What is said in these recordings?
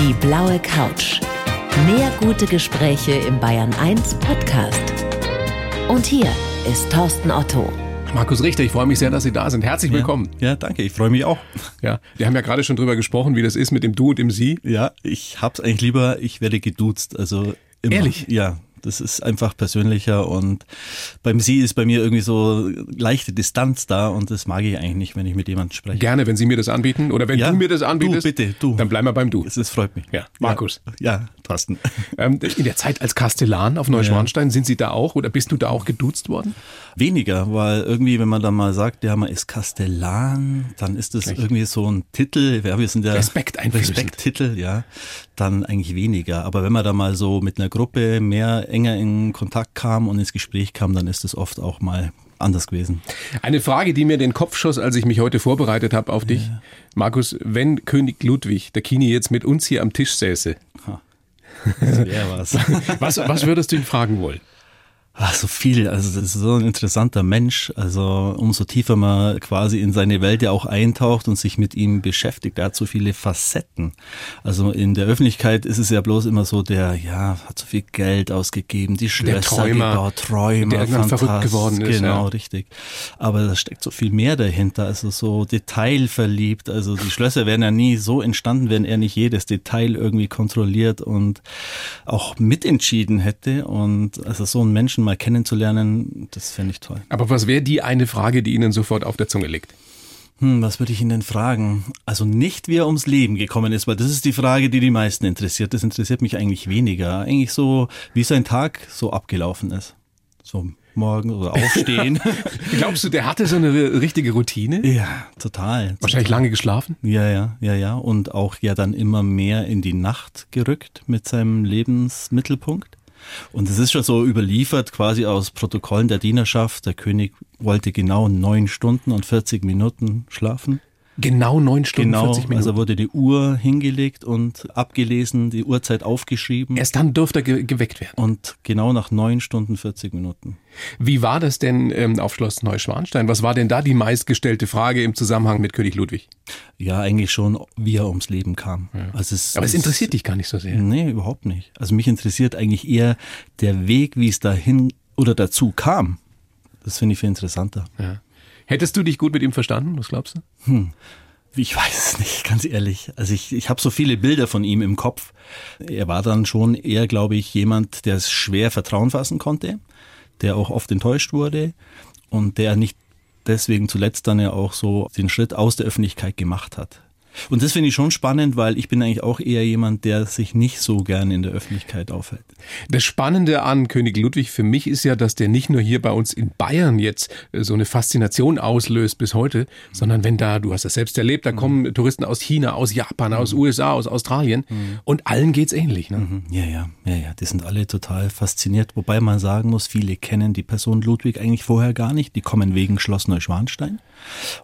Die blaue Couch. Mehr gute Gespräche im Bayern 1 Podcast. Und hier ist Thorsten Otto. Markus Richter, ich freue mich sehr, dass Sie da sind. Herzlich willkommen. Ja, ja danke, ich freue mich auch. Ja, wir haben ja gerade schon drüber gesprochen, wie das ist mit dem Du und dem Sie. Ja, ich hab's eigentlich lieber, ich werde geduzt, also immer. Ehrlich? Ja, das ist einfach persönlicher und beim Sie ist bei mir irgendwie so leichte Distanz da und das mag ich eigentlich nicht, wenn ich mit jemandem spreche. Gerne, wenn Sie mir das anbieten oder wenn Ja, du mir das anbietest. du, bitte, du. Dann bleiben wir beim Du. Es ist, freut mich. Ja, Markus. Ja, ja Thorsten. Ähm, in der Zeit als Kastellan auf Neuschwanstein, sind Sie da auch oder bist du da auch geduzt worden? Weniger, weil irgendwie, wenn man dann mal sagt, ja, man ist Kastellan, dann ist das irgendwie so ein Titel, ja, wir sind ja Respekt. Respekttitel, ja, dann eigentlich weniger. Aber wenn man da mal so mit einer Gruppe mehr enger in Kontakt kam und ins Gespräch kam, dann ist das oft auch mal anders gewesen. Eine Frage, die mir den Kopf schoss, als ich mich heute vorbereitet habe auf dich. Markus, wenn König Ludwig, der Kini, jetzt mit uns hier am Tisch säße, Das wäre was. was, was würdest du ihn fragen wollen? Ach, so viel. Also das ist so ein interessanter Mensch. Also umso tiefer man quasi in seine Welt ja auch eintaucht und sich mit ihm beschäftigt, er hat so viele Facetten. Also in der Öffentlichkeit ist es ja bloß immer so, der ja hat so viel Geld ausgegeben, die Schlösser Träumer, gebaut, Träumer, der irgendwann verrückt geworden ist, Genau, ja. richtig. Aber da steckt so viel mehr dahinter. Also so detailverliebt. Also die Schlösser wären ja nie so entstanden, wenn er nicht jedes Detail irgendwie kontrolliert und auch mitentschieden hätte. Und also so einen Menschen mal kennenzulernen, das fände ich toll. Aber was wäre die eine Frage, die Ihnen sofort auf der Zunge liegt? Hm, was würde ich ihn denn fragen? Also nicht, wie er ums Leben gekommen ist, weil das ist die Frage, die die meisten interessiert. Das interessiert mich eigentlich weniger. Eigentlich so, wie sein Tag so abgelaufen ist. So morgen oder aufstehen. Glaubst du, der hatte so eine richtige Routine? ja, total. Wahrscheinlich lange geschlafen? Ja, ja, ja, ja. Und auch ja dann immer mehr in die Nacht gerückt mit seinem Lebensmittelpunkt. Und es ist schon so überliefert, quasi aus Protokollen der Dienerschaft. Der König wollte genau neun Stunden und 40 Minuten schlafen. Genau neun Stunden, Genau, 40 Minuten. also wurde die Uhr hingelegt und abgelesen, die Uhrzeit aufgeschrieben. Erst dann durfte er ge geweckt werden. und genau nach neun Stunden 40 Minuten. Wie war das denn ähm, auf Schloss Neuschwanstein? Was war denn da die meistgestellte Frage im Zusammenhang mit König Ludwig? Ja, eigentlich schon, wie er ums Leben kam. Also es, Aber es interessiert dich gar nicht so sehr. Nee, überhaupt nicht. Also mich interessiert eigentlich eher der Weg, wie es dahin oder dazu kam. Das finde ich viel interessanter. Ja. Hättest du dich gut mit ihm verstanden? Was glaubst du? Ich weiß es nicht, ganz ehrlich. Also ich, ich habe so viele Bilder von ihm im Kopf. Er war dann schon eher, glaube ich, jemand, der es schwer Vertrauen fassen konnte, der auch oft enttäuscht wurde und der nicht deswegen zuletzt dann ja auch so den Schritt aus der Öffentlichkeit gemacht hat. Und das finde ich schon spannend, weil ich bin eigentlich auch eher jemand, der sich nicht so gern in der Öffentlichkeit aufhält. Das Spannende an König Ludwig für mich ist ja, dass der nicht nur hier bei uns in Bayern jetzt äh, so eine Faszination auslöst bis heute, sondern wenn da, du hast das selbst erlebt, da kommen Touristen aus China, aus Japan, aus USA, aus Australien und allen geht's ähnlich. Ne? Mhm. Ja, ja, ja, ja, die sind alle total fasziniert. Wobei man sagen muss, viele kennen die Person Ludwig eigentlich vorher gar nicht. Die kommen wegen Schloss Neuschwanstein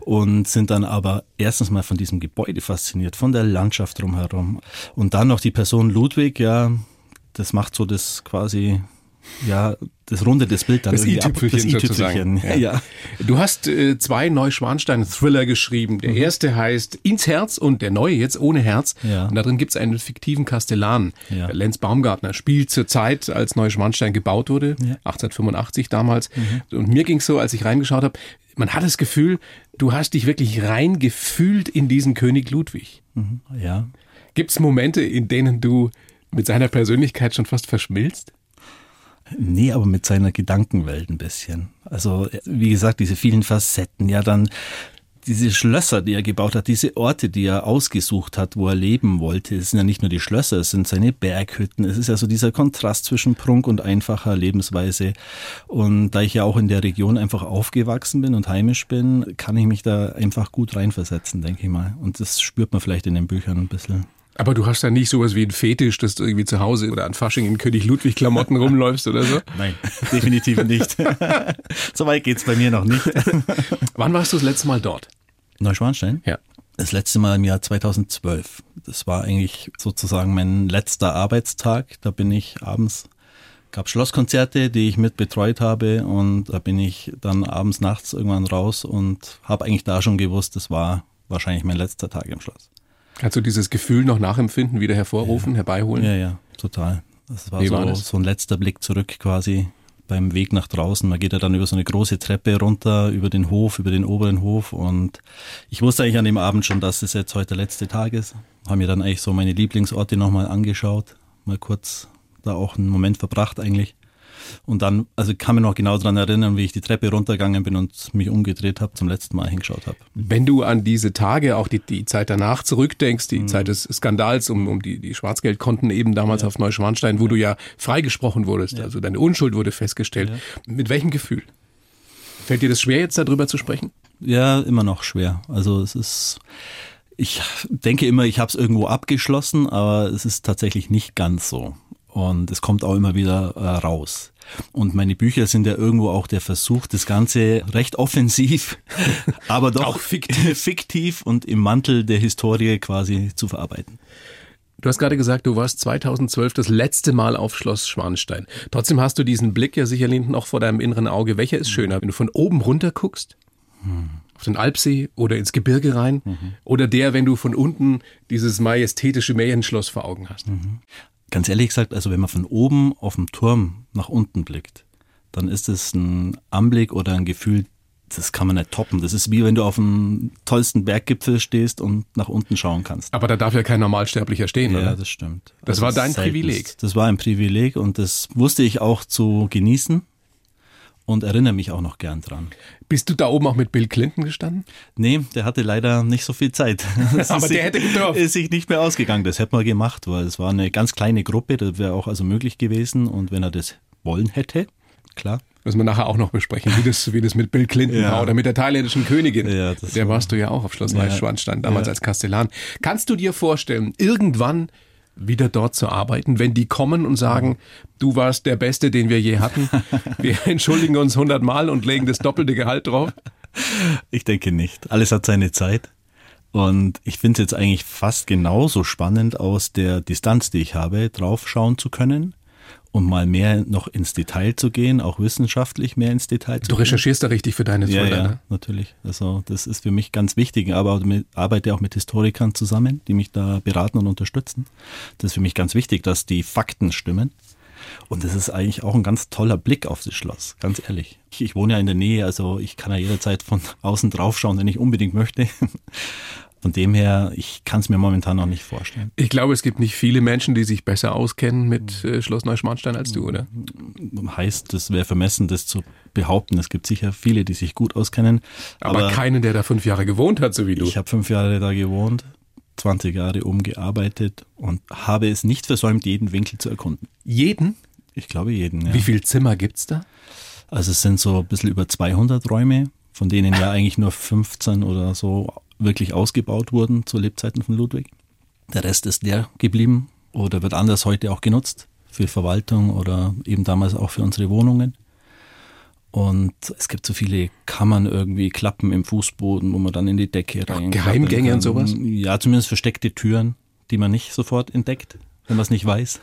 und sind dann aber erstens mal von diesem Gebäude fasziniert, von der Landschaft drumherum. Und dann noch die Person Ludwig, ja, das macht so das quasi, ja, das rundet das Bild dann Das irgendwie ab. i-Tüpfelchen sozusagen. Ja, ja. Du hast äh, zwei Neuschwanstein-Thriller geschrieben. Der erste heißt Ins Herz und der neue jetzt ohne Herz. Ja. Und da drin gibt's einen fiktiven Kastellan. Ja. Lenz Baumgartner spielt zur Zeit, als Neuschwanstein gebaut wurde, 1885 damals. Und mir ging's so, als ich reingeschaut habe, man hat das Gefühl, du hast dich wirklich reingefühlt in diesen König Ludwig. ja. Gibt's Momente, in denen du mit seiner Persönlichkeit schon fast verschmilzt? Nee, aber mit seiner Gedankenwelt ein bisschen. Also, wie gesagt, diese vielen Facetten, ja, dann diese Schlösser, die er gebaut hat, diese Orte, die er ausgesucht hat, wo er leben wollte, es sind ja nicht nur die Schlösser, es sind seine Berghütten, es ist ja so dieser Kontrast zwischen Prunk und einfacher Lebensweise. Und da ich ja auch in der Region einfach aufgewachsen bin und heimisch bin, kann ich mich da einfach gut reinversetzen, denke ich mal. Und das spürt man vielleicht in den Büchern ein bisschen. Aber du hast ja nicht sowas wie ein Fetisch, dass du irgendwie zu Hause oder an Fasching in König Ludwig Klamotten rumläufst oder so? Nein, definitiv nicht. so weit geht's bei mir noch nicht. Wann warst du das letzte Mal dort? Neuschwanstein? Ja. Das letzte Mal im Jahr 2012. Das war eigentlich sozusagen mein letzter Arbeitstag. Da bin ich abends, gab Schlosskonzerte, die ich mit betreut habe und da bin ich dann abends, nachts irgendwann raus und habe eigentlich da schon gewusst, das war wahrscheinlich mein letzter Tag im Schloss. Kannst du dieses Gefühl noch nachempfinden, wieder hervorrufen, ja. herbeiholen? Ja, ja, total. Das war, so, war das? so ein letzter Blick zurück quasi beim Weg nach draußen. Man geht ja dann über so eine große Treppe runter, über den Hof, über den oberen Hof. Und ich wusste eigentlich an dem Abend schon, dass es jetzt heute der letzte Tag ist. Haben mir dann eigentlich so meine Lieblingsorte nochmal angeschaut. Mal kurz da auch einen Moment verbracht eigentlich. Und dann, also ich kann mich noch genau daran erinnern, wie ich die Treppe runtergegangen bin und mich umgedreht habe, zum letzten Mal hingeschaut habe. Wenn du an diese Tage, auch die, die Zeit danach zurückdenkst, die mhm. Zeit des Skandals um, um die, die Schwarzgeldkonten eben damals ja. auf Neuschwanstein, wo ja. du ja freigesprochen wurdest, ja. also deine Unschuld wurde festgestellt. Mit welchem Gefühl? Fällt dir das schwer, jetzt darüber zu sprechen? Ja, immer noch schwer. Also es ist, ich denke immer, ich habe es irgendwo abgeschlossen, aber es ist tatsächlich nicht ganz so. Und es kommt auch immer wieder äh, raus. Und meine Bücher sind ja irgendwo auch der Versuch, das Ganze recht offensiv, aber doch auch fiktiv. fiktiv und im Mantel der Historie quasi zu verarbeiten. Du hast gerade gesagt, du warst 2012 das letzte Mal auf Schloss Schwanstein. Trotzdem hast du diesen Blick ja sicherlich noch vor deinem inneren Auge. Welcher ist schöner, wenn du von oben runter guckst? Hm. Auf den Alpsee oder ins Gebirge rein? Mhm. Oder der, wenn du von unten dieses majestätische Märchenschloss vor Augen hast? Mhm ganz ehrlich gesagt, also wenn man von oben auf dem Turm nach unten blickt, dann ist es ein Anblick oder ein Gefühl, das kann man nicht toppen. Das ist wie wenn du auf dem tollsten Berggipfel stehst und nach unten schauen kannst. Aber da darf ja kein Normalsterblicher stehen, ja, oder? Ja, das stimmt. Das also war dein Privileg. Das war ein Privileg und das wusste ich auch zu genießen und erinnere mich auch noch gern dran. Bist du da oben auch mit Bill Clinton gestanden? Nee, der hatte leider nicht so viel Zeit. Aber der hätte gedurft. Ist sich nicht mehr ausgegangen. Das hätte man gemacht, weil es war eine ganz kleine Gruppe, das wäre auch also möglich gewesen. Und wenn er das wollen hätte, klar. Müssen wir nachher auch noch besprechen, wie das, wie das mit Bill Clinton ja. war oder mit der thailändischen Königin. Ja, der warst du ja auch auf Schloss Neuschwanstein, damals ja. als Kastellan. Kannst du dir vorstellen, irgendwann wieder dort zu arbeiten, wenn die kommen und sagen, du warst der Beste, den wir je hatten. Wir entschuldigen uns hundertmal und legen das doppelte Gehalt drauf? Ich denke nicht. Alles hat seine Zeit. Und ich finde es jetzt eigentlich fast genauso spannend, aus der Distanz, die ich habe, draufschauen zu können um mal mehr noch ins Detail zu gehen, auch wissenschaftlich mehr ins Detail zu gehen. Du recherchierst da richtig für deine Thriller, ja, ja, ne? natürlich. Also das ist für mich ganz wichtig. Aber ich arbeite auch mit Historikern zusammen, die mich da beraten und unterstützen. Das ist für mich ganz wichtig, dass die Fakten stimmen. Und das ist eigentlich auch ein ganz toller Blick auf das Schloss, ganz ehrlich. Ich, ich wohne ja in der Nähe, also ich kann ja jederzeit von außen draufschauen, wenn ich unbedingt möchte. Von dem her, ich kann es mir momentan noch nicht vorstellen. Ich glaube, es gibt nicht viele Menschen, die sich besser auskennen mit äh, Schloss Neuschmarnstein als du, oder? Heißt, es wäre vermessen, das zu behaupten. Es gibt sicher viele, die sich gut auskennen. Aber, aber keinen, der da fünf Jahre gewohnt hat, so wie du. Ich habe fünf Jahre da gewohnt, 20 Jahre umgearbeitet und habe es nicht versäumt, jeden Winkel zu erkunden. Jeden? Ich glaube jeden, ja. Wie viele Zimmer gibt es da? Also es sind so ein bisschen über 200 Räume, von denen ja eigentlich nur 15 oder so wirklich ausgebaut wurden zu Lebzeiten von Ludwig. Der Rest ist leer geblieben oder wird anders heute auch genutzt für Verwaltung oder eben damals auch für unsere Wohnungen. Und es gibt so viele Kammern irgendwie, Klappen im Fußboden, wo man dann in die Decke rein. Geheimgänge und sowas? Ja, zumindest versteckte Türen, die man nicht sofort entdeckt, wenn man es nicht weiß.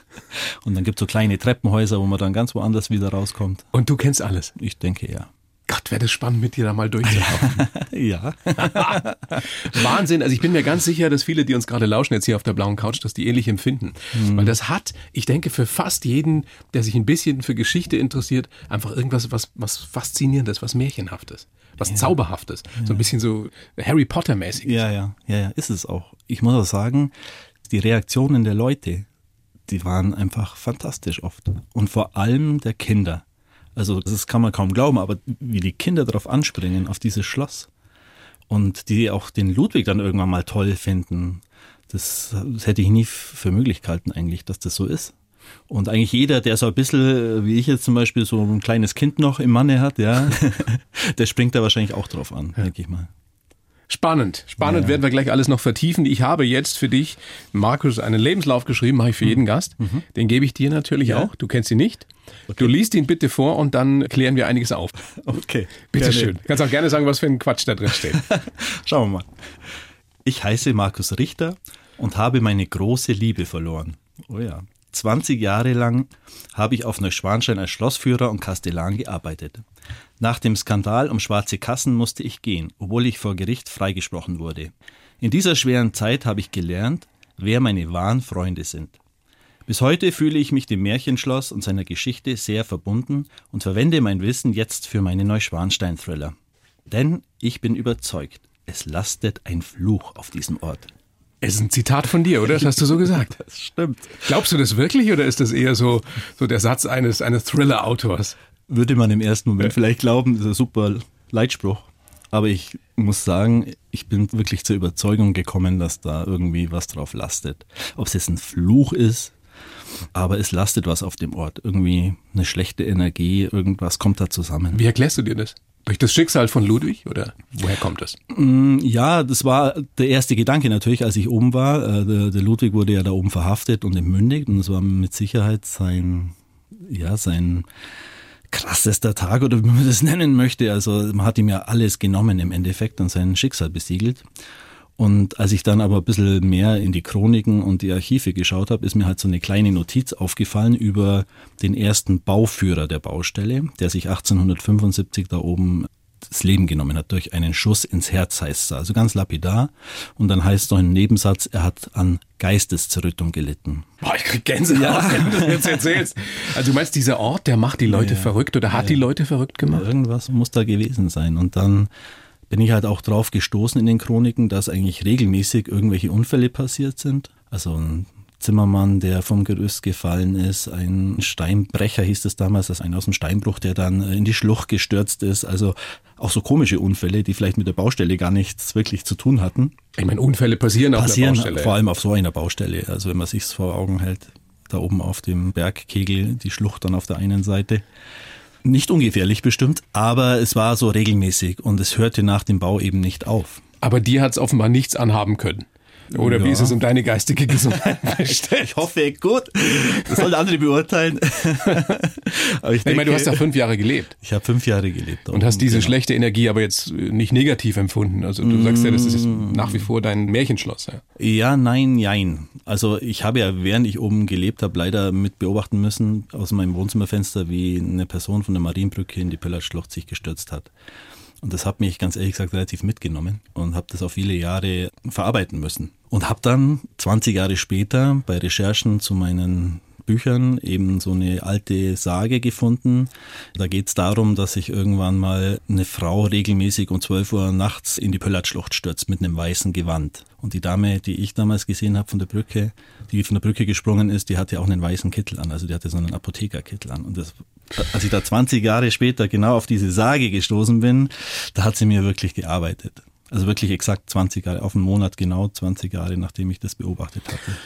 Und dann gibt es so kleine Treppenhäuser, wo man dann ganz woanders wieder rauskommt. Und du kennst alles? Ich denke ja. Gott, wäre das spannend, mit dir da mal durchzulaufen. ja. Wahnsinn. Also ich bin mir ganz sicher, dass viele, die uns gerade lauschen jetzt hier auf der blauen Couch, dass die ähnlich empfinden. Mhm. Weil das hat, ich denke, für fast jeden, der sich ein bisschen für Geschichte interessiert, einfach irgendwas, was, was Faszinierendes, was Märchenhaftes, was ja. Zauberhaftes. Ja. So ein bisschen so Harry Potter-mäßig. Ja, ja, ja, ja, ist es auch. Ich muss auch sagen, die Reaktionen der Leute, die waren einfach fantastisch oft. Und vor allem der Kinder. Also das kann man kaum glauben, aber wie die Kinder darauf anspringen, auf dieses Schloss und die auch den Ludwig dann irgendwann mal toll finden, das, das hätte ich nie für möglich gehalten eigentlich, dass das so ist. Und eigentlich jeder, der so ein bisschen, wie ich jetzt zum Beispiel, so ein kleines Kind noch im Manne hat, ja, der springt da wahrscheinlich auch drauf an, ja. denke ich mal. Spannend. Spannend ja. werden wir gleich alles noch vertiefen. Ich habe jetzt für dich, Markus, einen Lebenslauf geschrieben, mache ich für mhm. jeden Gast. Mhm. Den gebe ich dir natürlich ja. auch. Du kennst ihn nicht. Okay. Du liest ihn bitte vor und dann klären wir einiges auf. Okay. Bitte gerne. schön. Kannst auch gerne sagen, was für ein Quatsch da drin steht. Schauen wir mal. Ich heiße Markus Richter und habe meine große Liebe verloren. Oh ja. 20 Jahre lang habe ich auf Neuschwanstein als Schlossführer und Kastellan gearbeitet. Nach dem Skandal um schwarze Kassen musste ich gehen, obwohl ich vor Gericht freigesprochen wurde. In dieser schweren Zeit habe ich gelernt, wer meine wahren Freunde sind. Bis heute fühle ich mich dem Märchenschloss und seiner Geschichte sehr verbunden und verwende mein Wissen jetzt für meine Neuschwanstein-Thriller. Denn ich bin überzeugt, es lastet ein Fluch auf diesem Ort. Es ist ein Zitat von dir, oder? Das hast du so gesagt. Das stimmt. Glaubst du das wirklich oder ist das eher so, so der Satz eines, eines Thriller-Autors? Würde man im ersten Moment ja. vielleicht glauben, das ist ein super Leitspruch. Aber ich muss sagen, ich bin wirklich zur Überzeugung gekommen, dass da irgendwie was drauf lastet. Ob es jetzt ein Fluch ist, aber es lastet was auf dem Ort. Irgendwie eine schlechte Energie, irgendwas kommt da zusammen. Wie erklärst du dir das? Durch das Schicksal von Ludwig oder woher kommt das? Mm, ja, das war der erste Gedanke natürlich, als ich oben war. Äh, der, der Ludwig wurde ja da oben verhaftet und entmündigt und es war mit Sicherheit sein, ja, sein krassester Tag oder wie man das nennen möchte. Also man hat ihm ja alles genommen im Endeffekt und sein Schicksal besiegelt. Und als ich dann aber ein bisschen mehr in die Chroniken und die Archive geschaut habe, ist mir halt so eine kleine Notiz aufgefallen über den ersten Bauführer der Baustelle, der sich 1875 da oben das Leben genommen hat durch einen Schuss ins Herz, heißt es. Also ganz lapidar. Und dann heißt es noch im Nebensatz, er hat an Geisteszerrüttung gelitten. Boah, ich krieg Gänsehaut, ja. wenn du das jetzt erzählst. Also du meinst, dieser Ort, der macht die Leute ja, verrückt oder hat ja. die Leute verrückt gemacht? Irgendwas muss da gewesen sein. Und dann bin ich halt auch drauf gestoßen in den Chroniken, dass eigentlich regelmäßig irgendwelche Unfälle passiert sind. Also ein Zimmermann, der vom Gerüst gefallen ist, ein Steinbrecher hieß es damals, das ist ein aus dem Steinbruch, der dann in die Schlucht gestürzt ist. Also auch so komische Unfälle, die vielleicht mit der Baustelle gar nichts wirklich zu tun hatten. Ich meine, Unfälle passieren, passieren auf der Baustelle. Vor allem auf so einer Baustelle. Also wenn man sich vor Augen hält, da oben auf dem Bergkegel, die Schlucht dann auf der einen Seite. Nicht ungefährlich bestimmt, aber es war so regelmäßig und es hörte nach dem Bau eben nicht auf. Aber dir hat es offenbar nichts anhaben können. Oder ja. wie ist es um deine geistige Gesundheit bestellt? Ich hoffe, gut. Das sollen andere beurteilen. aber ich, ich denke, meine, du hast da fünf Jahre gelebt. Ich habe fünf Jahre gelebt. Und hast diese genau. schlechte Energie aber jetzt nicht negativ empfunden. Also du sagst ja, das ist mm. nach wie vor dein Märchenschloss. Ja, ja nein, nein. Also ich habe ja, während ich oben gelebt habe, leider mit beobachten müssen aus meinem Wohnzimmerfenster, wie eine Person von der Marienbrücke in die Pöllerschlucht sich gestürzt hat. Und das hat mich ganz ehrlich gesagt relativ mitgenommen und habe das auch viele Jahre verarbeiten müssen. Und habe dann 20 Jahre später bei Recherchen zu meinen Büchern eben so eine alte Sage gefunden. Da geht es darum, dass sich irgendwann mal eine Frau regelmäßig um 12 Uhr nachts in die Pöllertschlucht stürzt mit einem weißen Gewand. Und die Dame, die ich damals gesehen habe von der Brücke, die von der Brücke gesprungen ist, die hatte auch einen weißen Kittel an. Also die hatte so einen Apothekerkittel an. Und das, als ich da 20 Jahre später genau auf diese Sage gestoßen bin, da hat sie mir wirklich gearbeitet. Also wirklich exakt 20 Jahre, auf einen Monat genau 20 Jahre, nachdem ich das beobachtet hatte.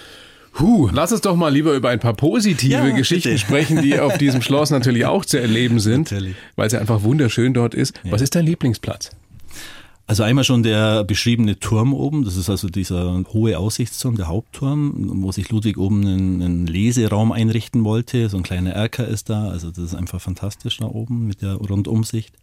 Huh, lass uns doch mal lieber über ein paar positive ja, Geschichten bitte. sprechen, die auf diesem Schloss natürlich auch zu erleben sind, weil es ja einfach wunderschön dort ist. Ja. Was ist dein Lieblingsplatz? Also einmal schon der beschriebene Turm oben, das ist also dieser hohe Aussichtsturm, der Hauptturm, wo sich Ludwig oben einen, einen Leseraum einrichten wollte. So ein kleiner Erker ist da, also das ist einfach fantastisch da oben mit der Rundumsicht.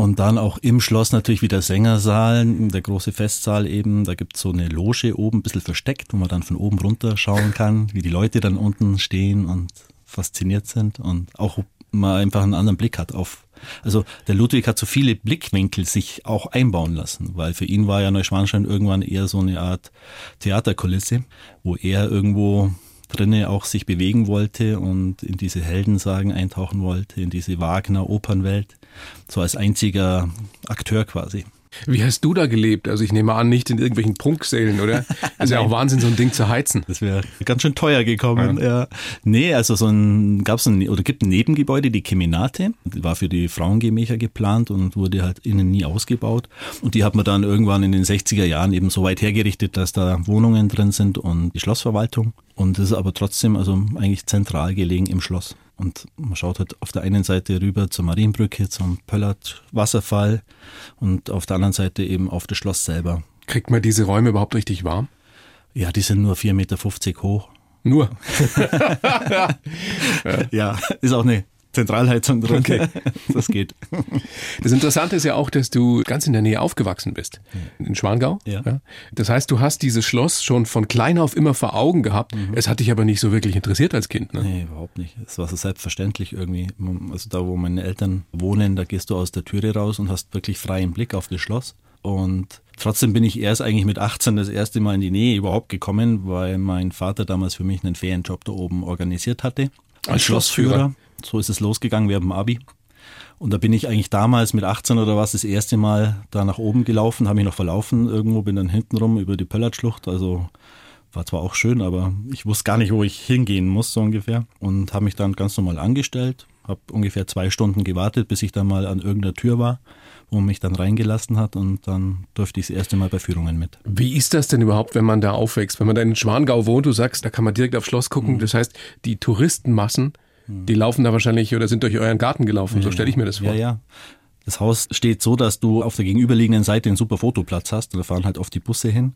Und dann auch im Schloss natürlich wieder Sängersaal, der große Festsaal eben. Da gibt's so eine Loge oben, ein bisschen versteckt, wo man dann von oben runter schauen kann, wie die Leute dann unten stehen und fasziniert sind und auch mal einfach einen anderen Blick hat auf. Also der Ludwig hat so viele Blickwinkel sich auch einbauen lassen, weil für ihn war ja Neuschwanstein irgendwann eher so eine Art Theaterkulisse, wo er irgendwo drinne auch sich bewegen wollte und in diese Heldensagen eintauchen wollte, in diese Wagner-Opernwelt, so als einziger Akteur quasi. Wie hast du da gelebt? Also ich nehme an, nicht in irgendwelchen Prunksälen, oder? Das ist ja auch Wahnsinn, so ein Ding zu heizen. Das wäre ganz schön teuer gekommen. Ja. ja. Nee, also so ein gab's ein oder gibt ein Nebengebäude, die Kemenate, die war für die Frauengemächer geplant und wurde halt innen nie ausgebaut. Und die hat man dann irgendwann in den 60er Jahren eben so weit hergerichtet, dass da Wohnungen drin sind und die Schlossverwaltung. Und das ist aber trotzdem also eigentlich zentral gelegen im Schloss. Und man schaut halt auf der einen Seite rüber zur Marienbrücke, zum Pöllert Wasserfall und auf der anderen Seite eben auf das Schloss selber. Kriegt man diese Räume überhaupt richtig warm? Ja, die sind nur 4,50 Meter hoch. Nur? ja, ist auch eine Zentralheizung drin. Okay. Das geht. Das Interessante ist ja auch, dass du ganz in der Nähe aufgewachsen bist. In Schwangau. Ja. Das heißt, du hast dieses Schloss schon von klein auf immer vor Augen gehabt. Mhm. Es hat dich aber nicht so wirklich interessiert als Kind. Ne? Nee, überhaupt nicht. Es war so selbstverständlich irgendwie. Also da, wo meine Eltern wohnen, da gehst du aus der Türe raus und hast wirklich freien Blick auf das Schloss. Und trotzdem bin ich erst eigentlich mit 18 das erste Mal in die Nähe überhaupt gekommen, weil mein Vater damals für mich einen Ferienjob da oben organisiert hatte. Als Schlossführer. So ist es losgegangen, wir haben Abi. Und da bin ich eigentlich damals mit 18 oder was das erste Mal da nach oben gelaufen, habe mich noch verlaufen irgendwo, bin dann hintenrum über die Pöllertschlucht, also war zwar auch schön, aber ich wusste gar nicht, wo ich hingehen muss, so ungefähr. Und habe mich dann ganz normal angestellt, habe ungefähr zwei Stunden gewartet, bis ich dann mal an irgendeiner Tür war, wo man mich dann reingelassen hat und dann durfte ich das erste Mal bei Führungen mit. Wie ist das denn überhaupt, wenn man da aufwächst? Wenn man da in Schwangau wohnt, du sagst, da kann man direkt aufs Schloss gucken. Mhm. Das heißt, die Touristenmassen, mhm. die laufen da wahrscheinlich oder sind durch euren Garten gelaufen. Ja, so stelle ich mir das vor. Ja, ja. Das Haus steht so, dass du auf der gegenüberliegenden Seite einen super Fotoplatz hast. Da fahren halt oft die Busse hin.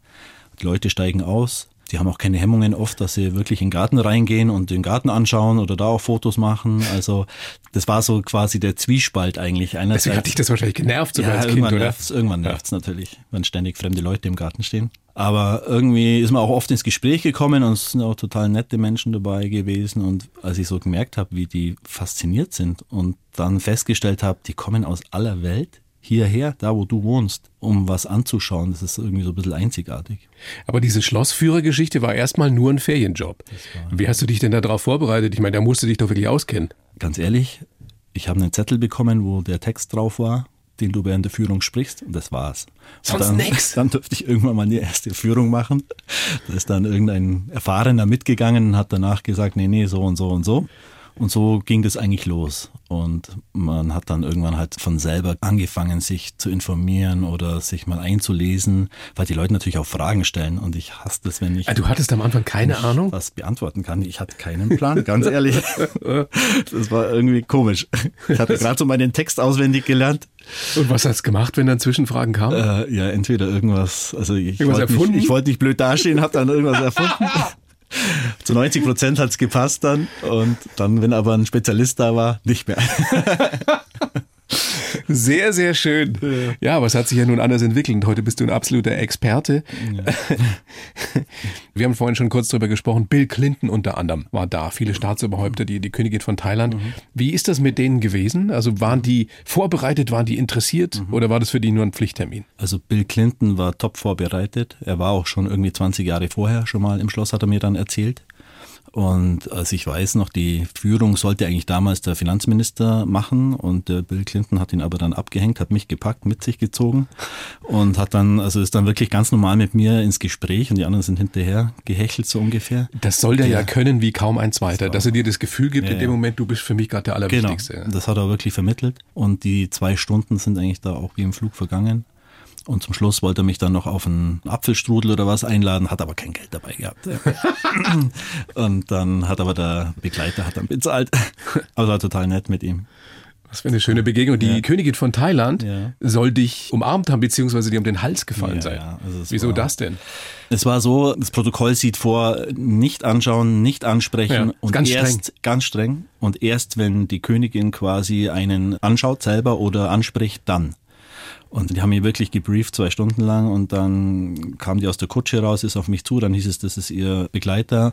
Die Leute steigen aus. Die haben auch keine Hemmungen oft, dass sie wirklich in den Garten reingehen und den Garten anschauen oder da auch Fotos machen. Also das war so quasi der Zwiespalt eigentlich. Einerseits, Deswegen hat dich das wahrscheinlich genervt, so ja, als Kind, oder? Nervt's, irgendwann nervt es ja. natürlich, wenn ständig fremde Leute im Garten stehen. Aber irgendwie ist man auch oft ins Gespräch gekommen und es sind auch total nette Menschen dabei gewesen. Und als ich so gemerkt habe, wie die fasziniert sind und dann festgestellt habe, die kommen aus aller Welt, hierher, da wo du wohnst, um was anzuschauen. Das ist irgendwie so ein bisschen einzigartig. Aber diese Schlossführergeschichte war erstmal nur ein Ferienjob. Wie hast du dich denn darauf vorbereitet? Ich meine, da musst du dich doch wirklich auskennen. Ganz ehrlich, ich habe einen Zettel bekommen, wo der Text drauf war, den du während der Führung sprichst, und das war's. Sonst dann, nix. Dann durfte ich irgendwann mal die erste Führung machen. Da ist dann irgendein Erfahrener mitgegangen und hat danach gesagt, nee, nee, so und so und so. Und so ging das eigentlich los. Und man hat dann irgendwann halt von selber angefangen, sich zu informieren oder sich mal einzulesen, weil die Leute natürlich auch Fragen stellen. Und ich hasse das, wenn ich. Ah, du hattest am Anfang keine Ahnung? Was beantworten kann. Ich hatte keinen Plan, ganz ehrlich. Das war irgendwie komisch. Ich hatte gerade so meinen Text auswendig gelernt. Und was hast du gemacht, wenn dann Zwischenfragen kamen? Äh, ja, entweder irgendwas, also ich wollte nicht, wollt nicht blöd dastehen, habe dann irgendwas erfunden. Zu 90 Prozent hat es gepasst dann. Und dann, wenn aber ein Spezialist da war, nicht mehr. Sehr, sehr schön. Ja, aber es hat sich ja nun anders entwickelt. Heute bist du ein absoluter Experte. Ja. Wir haben vorhin schon kurz darüber gesprochen. Bill Clinton unter anderem war da. Viele Staatsoberhäupter, die, die Königin von Thailand. Mhm. Wie ist das mit denen gewesen? Also waren die vorbereitet, waren die interessiert mhm. oder war das für die nur ein Pflichttermin? Also Bill Clinton war top vorbereitet. Er war auch schon irgendwie 20 Jahre vorher schon mal im Schloss, hat er mir dann erzählt. Und also ich weiß noch, die Führung sollte eigentlich damals der Finanzminister machen und der Bill Clinton hat ihn aber dann abgehängt, hat mich gepackt, mit sich gezogen und hat dann, also ist dann wirklich ganz normal mit mir ins Gespräch und die anderen sind hinterher gehechelt so ungefähr. Das soll der ja, ja können wie kaum ein zweiter, das dass er dir das Gefühl gibt, ja, in dem Moment, du bist für mich gerade der Allerwichtigste. Genau, das hat er wirklich vermittelt und die zwei Stunden sind eigentlich da auch wie im Flug vergangen. Und zum Schluss wollte er mich dann noch auf einen Apfelstrudel oder was einladen, hat aber kein Geld dabei gehabt. und dann hat aber der Begleiter hat dann bezahlt. Aber war total nett mit ihm. Was für eine schöne Begegnung. Die ja. Königin von Thailand ja. soll dich umarmt haben, beziehungsweise dir um den Hals gefallen ja, sein. Also Wieso war, das denn? Es war so, das Protokoll sieht vor, nicht anschauen, nicht ansprechen und ganz erst streng. ganz streng und erst wenn die Königin quasi einen anschaut selber oder anspricht, dann. Und die haben mich wirklich gebrieft, zwei Stunden lang. Und dann kam die aus der Kutsche raus, ist auf mich zu. Dann hieß es, das ist ihr Begleiter.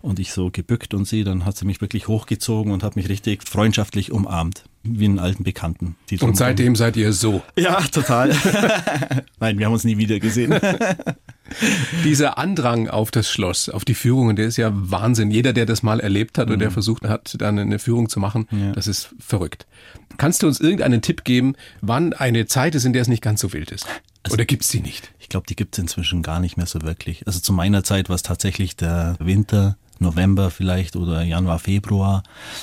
Und ich so gebückt und sie. Dann hat sie mich wirklich hochgezogen und hat mich richtig freundschaftlich umarmt. Wie einen alten Bekannten. und seitdem seid ihr so? Ja, total. Nein, wir haben uns nie wieder gesehen. Dieser Andrang auf das Schloss, auf die Führungen, der ist ja Wahnsinn. Jeder, der das mal erlebt hat mhm. oder der versucht hat, dann eine Führung zu machen, ja. das ist verrückt. Kannst du uns irgendeinen Tipp geben, wann eine Zeit ist, in der es nicht ganz so wild ist? Also, oder gibt's die nicht? Ich glaube, die gibt's inzwischen gar nicht mehr so wirklich. Also zu meiner Zeit war es tatsächlich der Winter, November vielleicht oder Januar, Februar.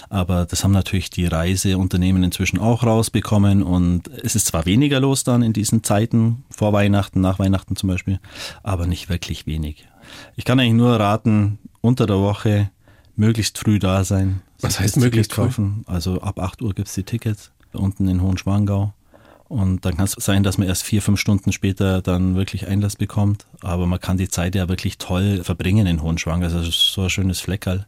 Aber das haben natürlich die Reiseunternehmen inzwischen auch rausbekommen und es ist zwar weniger los dann in diesen Zeiten, vor Weihnachten, nach Weihnachten zum Beispiel, aber nicht wirklich wenig. Ich kann eigentlich nur raten, unter der Woche möglichst früh da sein. Was heißt möglichst kaufen? Früh? Also ab 8 Uhr gibt's die Tickets unten in Hohenschwangau. Und dann kann es sein, dass man erst vier, fünf Stunden später dann wirklich Einlass bekommt. Aber man kann die Zeit ja wirklich toll verbringen in Hohenschwang. Also so ein schönes Fleckerl.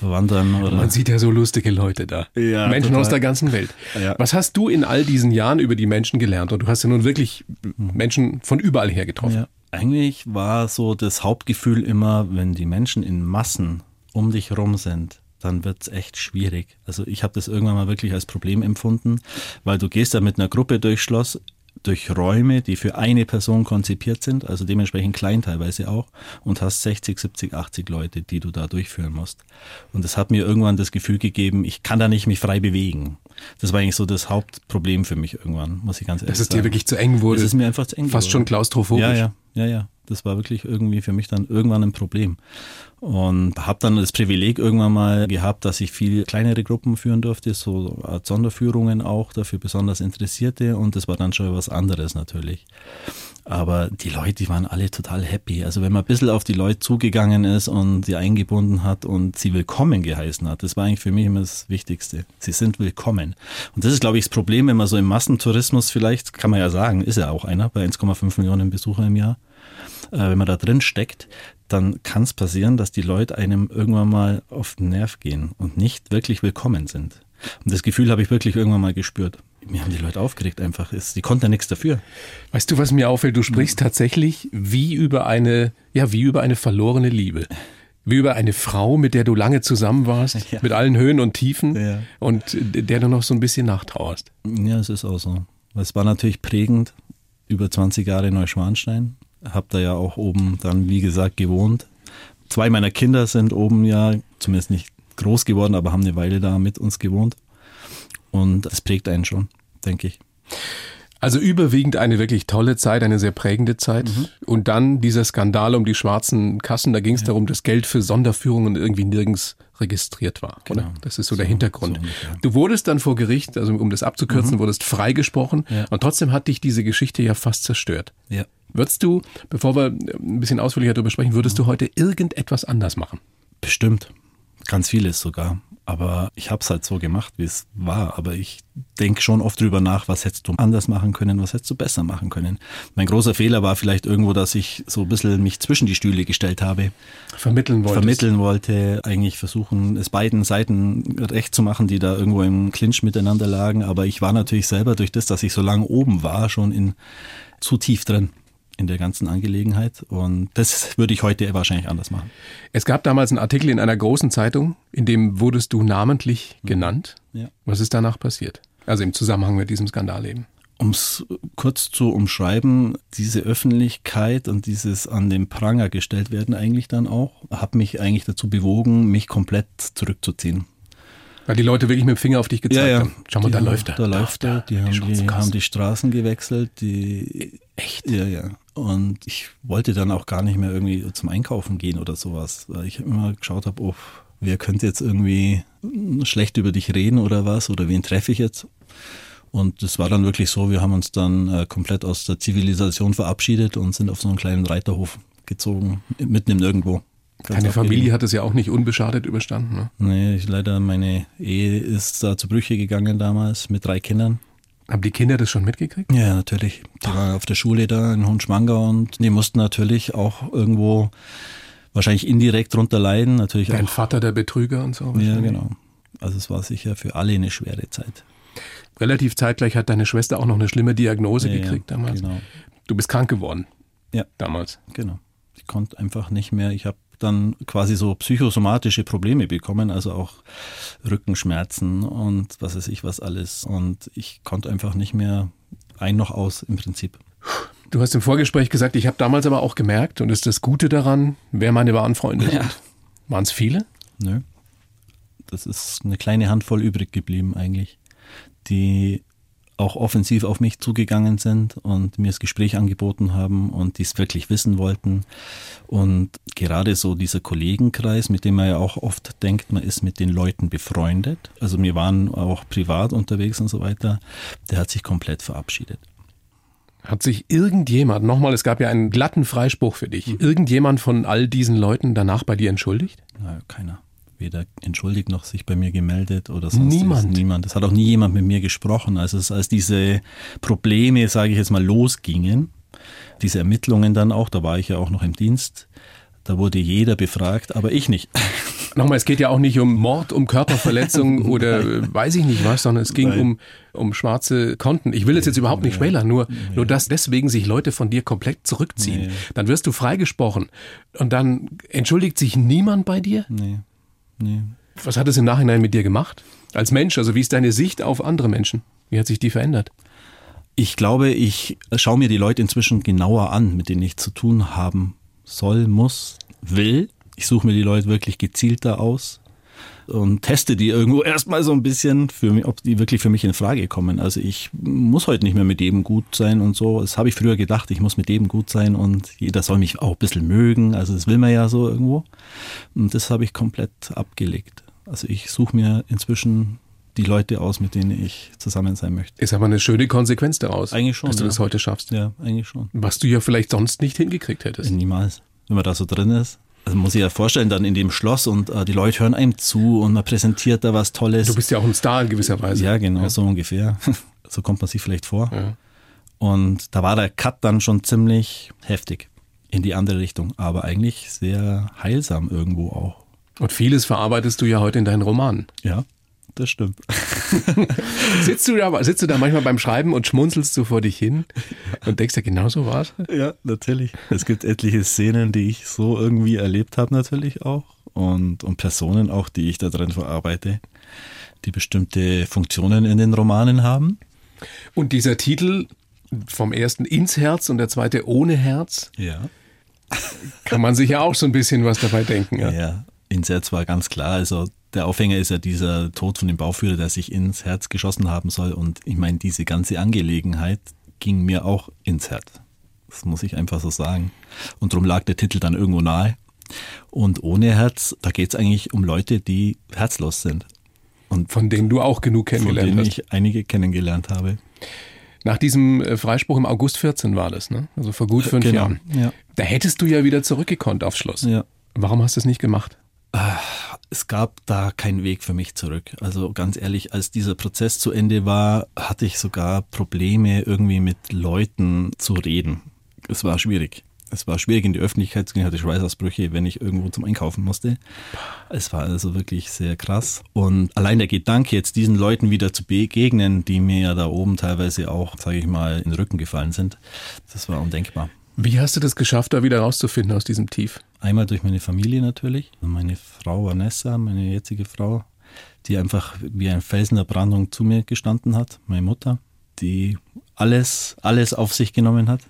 Wandern oder Man sieht ja so lustige Leute da. Ja, Menschen total. aus der ganzen Welt. Ja. Was hast du in all diesen Jahren über die Menschen gelernt? Und du hast ja nun wirklich Menschen von überall her getroffen. Ja. Eigentlich war so das Hauptgefühl immer, wenn die Menschen in Massen um dich rum sind, dann wird es echt schwierig. Also ich habe das irgendwann mal wirklich als Problem empfunden, weil du gehst da mit einer Gruppe durchs Schloss, durch Räume, die für eine Person konzipiert sind, also dementsprechend klein teilweise auch, und hast 60, 70, 80 Leute, die du da durchführen musst. Und das hat mir irgendwann das Gefühl gegeben, ich kann da nicht mich frei bewegen. Das war eigentlich so das Hauptproblem für mich irgendwann, muss ich ganz ehrlich sagen. Dass es dir wirklich zu eng wurde. Es ist mir einfach zu eng Fast geworden. schon klaustrophobisch. Ja, ja, ja, ja. Das war wirklich irgendwie für mich dann irgendwann ein Problem. Und habe dann das Privileg irgendwann mal gehabt, dass ich viel kleinere Gruppen führen durfte, so Art Sonderführungen auch, dafür besonders Interessierte. Und das war dann schon was anderes natürlich. Aber die Leute, die waren alle total happy. Also wenn man ein bisschen auf die Leute zugegangen ist und sie eingebunden hat und sie willkommen geheißen hat, das war eigentlich für mich immer das Wichtigste. Sie sind willkommen. Und das ist, glaube ich, das Problem, wenn man so im Massentourismus vielleicht, kann man ja sagen, ist ja auch einer bei 1,5 Millionen Besucher im Jahr, wenn man da drin steckt, dann kann es passieren, dass die Leute einem irgendwann mal auf den Nerv gehen und nicht wirklich willkommen sind. Und das Gefühl habe ich wirklich irgendwann mal gespürt. Mir haben die Leute aufgeregt einfach. Die konnten ja nichts dafür. Weißt du, was mir auffällt? Du sprichst tatsächlich wie über eine, ja, wie über eine verlorene Liebe. Wie über eine Frau, mit der du lange zusammen warst, ja. mit allen Höhen und Tiefen ja. und der du noch so ein bisschen nachtrauerst. Ja, es ist auch so. Es war natürlich prägend. Über 20 Jahre Neuschwanstein. Hab da ja auch oben dann, wie gesagt, gewohnt. Zwei meiner Kinder sind oben ja, zumindest nicht groß geworden, aber haben eine Weile da mit uns gewohnt. Und es prägt einen schon, denke ich. Also überwiegend eine wirklich tolle Zeit, eine sehr prägende Zeit. Mhm. Und dann dieser Skandal um die schwarzen Kassen, da ging es ja. darum, dass Geld für Sonderführungen irgendwie nirgends registriert war. Genau. Oder? Das ist so, so der Hintergrund. So du wurdest dann vor Gericht, also um das abzukürzen, mhm. wurdest freigesprochen ja. und trotzdem hat dich diese Geschichte ja fast zerstört. Ja. Würdest du, bevor wir ein bisschen ausführlicher darüber sprechen, würdest mhm. du heute irgendetwas anders machen? Bestimmt. Ganz vieles sogar. Aber ich habe es halt so gemacht, wie es war. Aber ich denke schon oft drüber nach, was hättest du anders machen können, was hättest du besser machen können. Mein großer Fehler war vielleicht irgendwo, dass ich so ein bisschen mich zwischen die Stühle gestellt habe. Vermitteln wollte. Vermitteln wollte, eigentlich versuchen, es beiden Seiten recht zu machen, die da irgendwo im Clinch miteinander lagen. Aber ich war natürlich selber durch das, dass ich so lange oben war, schon in zu tief drin in der ganzen Angelegenheit. Und das würde ich heute wahrscheinlich anders machen. Es gab damals einen Artikel in einer großen Zeitung, in dem wurdest du namentlich mhm. genannt. Ja. Was ist danach passiert? Also im Zusammenhang mit diesem Skandal eben. Um es kurz zu umschreiben, diese Öffentlichkeit und dieses an den Pranger gestellt werden eigentlich dann auch, hat mich eigentlich dazu bewogen, mich komplett zurückzuziehen. Weil die Leute wirklich mit dem Finger auf dich gezeigt ja, ja. haben. Schau mal, die da läuft er. Da, läuft er. Die, die, haben die, haben die Straßen gewechselt. Die, Echt? Ja, ja. Und ich wollte dann auch gar nicht mehr irgendwie zum Einkaufen gehen oder sowas, weil ich immer geschaut habe, oh, wer könnte jetzt irgendwie schlecht über dich reden oder was oder wen treffe ich jetzt? Und das war dann wirklich so, wir haben uns dann äh, komplett aus der Zivilisation verabschiedet und sind auf so einen kleinen Reiterhof gezogen, mitten im Nirgendwo. Deine Familie hat es ja auch nicht unbeschadet überstanden, ne? Nee, ich, leider, meine Ehe ist da zu Brüche gegangen damals mit drei Kindern. Haben die Kinder das schon mitgekriegt? Ja, natürlich. Die waren auf der Schule da in Hohenschwanger und die mussten natürlich auch irgendwo wahrscheinlich indirekt drunter leiden. Natürlich Dein auch. Vater der Betrüger und so. Ja, genau. Also es war sicher für alle eine schwere Zeit. Relativ zeitgleich hat deine Schwester auch noch eine schlimme Diagnose ja, gekriegt damals. Genau. Du bist krank geworden. Ja. Damals. Genau. Ich konnte einfach nicht mehr. Ich habe dann quasi so psychosomatische Probleme bekommen, also auch Rückenschmerzen und was weiß ich was alles. Und ich konnte einfach nicht mehr ein noch aus im Prinzip. Du hast im Vorgespräch gesagt, ich habe damals aber auch gemerkt, und ist das Gute daran, wer meine wahren Freunde ja. sind. Waren es viele? Nö. Das ist eine kleine Handvoll übrig geblieben eigentlich, die auch offensiv auf mich zugegangen sind und mir das Gespräch angeboten haben und die es wirklich wissen wollten. Und gerade so dieser Kollegenkreis, mit dem man ja auch oft denkt, man ist mit den Leuten befreundet. Also wir waren auch privat unterwegs und so weiter. Der hat sich komplett verabschiedet. Hat sich irgendjemand, nochmal, es gab ja einen glatten Freispruch für dich, mhm. irgendjemand von all diesen Leuten danach bei dir entschuldigt? Na, keiner weder entschuldigt noch sich bei mir gemeldet oder sonst niemand. niemand. Es hat auch nie jemand mit mir gesprochen. Also es, als diese Probleme, sage ich jetzt mal, losgingen, diese Ermittlungen dann auch, da war ich ja auch noch im Dienst, da wurde jeder befragt, aber ich nicht. Nochmal, es geht ja auch nicht um Mord, um Körperverletzung oder weiß ich nicht was, sondern es ging um, um schwarze Konten. Ich will es jetzt überhaupt nicht schmälern, nur, nee. nur dass deswegen sich Leute von dir komplett zurückziehen. Nee. Dann wirst du freigesprochen und dann entschuldigt sich niemand bei dir? Nee. Nee. Was hat es im Nachhinein mit dir gemacht? Als Mensch, also wie ist deine Sicht auf andere Menschen? Wie hat sich die verändert? Ich glaube, ich schaue mir die Leute inzwischen genauer an, mit denen ich zu tun haben soll, muss, will. Ich suche mir die Leute wirklich gezielter aus und teste die irgendwo erstmal so ein bisschen, für mich, ob die wirklich für mich in Frage kommen. Also ich muss heute nicht mehr mit jedem gut sein und so. Das habe ich früher gedacht, ich muss mit jedem gut sein und jeder soll mich auch ein bisschen mögen. Also das will man ja so irgendwo. Und das habe ich komplett abgelegt. Also ich suche mir inzwischen die Leute aus, mit denen ich zusammen sein möchte. Ist aber eine schöne Konsequenz daraus. Eigentlich schon. Dass du ja. das heute schaffst. Ja, eigentlich schon. Was du ja vielleicht sonst nicht hingekriegt hättest. Niemals. Wenn man da so drin ist. Also muss ich ja vorstellen, dann in dem Schloss und äh, die Leute hören einem zu und man präsentiert da was Tolles. Du bist ja auch ein Star in gewisser Weise. Ja, genau, ja. so ungefähr. so kommt man sich vielleicht vor. Ja. Und da war der Cut dann schon ziemlich heftig in die andere Richtung, aber eigentlich sehr heilsam irgendwo auch. Und vieles verarbeitest du ja heute in deinen Romanen. Ja, das stimmt. sitzt, du da, sitzt du da manchmal beim Schreiben und schmunzelst du vor dich hin und denkst ja, genau so war es? Ja, natürlich. Es gibt etliche Szenen, die ich so irgendwie erlebt habe, natürlich auch. Und, und Personen auch, die ich da drin verarbeite, die bestimmte Funktionen in den Romanen haben. Und dieser Titel vom ersten ins Herz und der zweite ohne Herz. Ja. Kann man sich ja auch so ein bisschen was dabei denken. Ja, ja ins Herz war ganz klar. Also der Aufhänger ist ja dieser Tod von dem Bauführer, der sich ins Herz geschossen haben soll. Und ich meine, diese ganze Angelegenheit ging mir auch ins Herz. Das muss ich einfach so sagen. Und darum lag der Titel dann irgendwo nahe. Und ohne Herz, da geht es eigentlich um Leute, die herzlos sind. Und von denen du auch genug kennengelernt hast. Von denen ich einige kennengelernt habe. Nach diesem äh, Freispruch im August 14 war das, ne? Also vor gut fünf genau, Jahren. Ja. Da hättest du ja wieder zurückgekonnt aufs Schloss. Ja. Warum hast du es nicht gemacht? Es gab da keinen Weg für mich zurück. Also ganz ehrlich, als dieser Prozess zu Ende war, hatte ich sogar Probleme, irgendwie mit Leuten zu reden. Es war schwierig. Es war schwierig in die Öffentlichkeit zu gehen, hatte Schweißausbrüche, wenn ich irgendwo zum Einkaufen musste. Es war also wirklich sehr krass. Und allein der Gedanke, jetzt diesen Leuten wieder zu begegnen, die mir ja da oben teilweise auch, sage ich mal, in den Rücken gefallen sind, das war undenkbar. Wie hast du das geschafft, da wieder rauszufinden aus diesem Tief? Einmal durch meine Familie natürlich. Meine Frau Vanessa, meine jetzige Frau, die einfach wie ein Felsen der Brandung zu mir gestanden hat. Meine Mutter, die alles, alles auf sich genommen hat.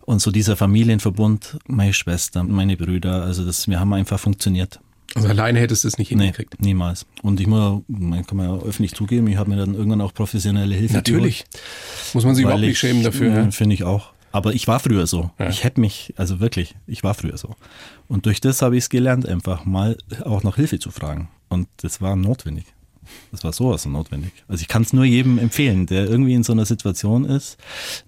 Und so dieser Familienverbund, meine Schwester, meine Brüder, also das, wir haben einfach funktioniert. Also alleine hättest du es nicht hingekriegt? Nee, niemals. Und ich muss, man kann man ja öffentlich zugeben, ich habe mir dann irgendwann auch professionelle Hilfe Natürlich. Geholt, Muss man sich überhaupt nicht schämen dafür. Ja? Finde ich auch. Aber ich war früher so. Ja. Ich hätte mich, also wirklich, ich war früher so. Und durch das habe ich es gelernt, einfach mal auch nach Hilfe zu fragen. Und das war notwendig. Das war sowas von notwendig. Also ich kann es nur jedem empfehlen, der irgendwie in so einer Situation ist.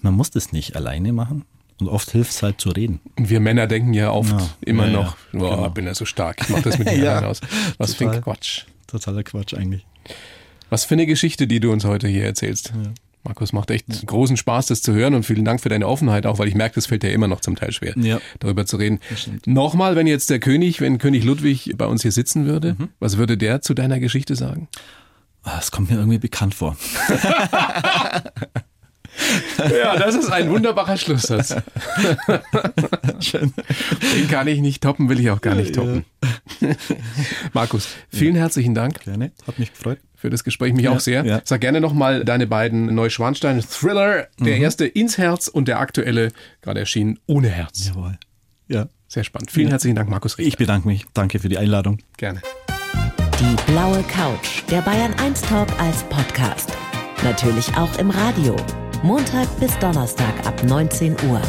Man muss das nicht alleine machen. Und oft hilft es halt zu reden. Und wir Männer denken ja oft Ja, immer ja, noch, ja, boah, genau. bin ja so stark, ich mache das mit mir Ja, aus. Was für ein total. Quatsch. Totaler Quatsch eigentlich. Was für eine Geschichte, die du uns heute hier erzählst. Markus, macht echt großen Spaß, das zu hören und vielen Dank für deine Offenheit, auch weil ich merke, das fällt dir immer noch zum Teil schwer, Ja. darüber zu reden. Nochmal, wenn jetzt der König, wenn König Ludwig bei uns hier sitzen würde, Mhm. was würde der zu deiner Geschichte sagen? Ah, Es kommt mir irgendwie bekannt vor. Ja, das ist ein wunderbarer Schlusssatz. Schön. Den kann ich nicht toppen, will ich auch gar nicht Ja. toppen. Markus, vielen herzlichen Dank Gerne, hat mich gefreut. Für das Gespräch, mich Ja, auch sehr. ja. Sag gerne nochmal deine beiden Neuschwanstein-Thriller, der Mhm. erste ins Herz und der aktuelle, gerade erschienen, ohne Herz. Jawohl. Ja. Sehr spannend. Vielen Ja. herzlichen Dank, Markus Richter. Ich bedanke mich. Danke für die Einladung. Gerne. Die blaue Couch, der Bayern 1 Talk als Podcast. Natürlich auch im Radio. Montag bis Donnerstag ab 19 Uhr.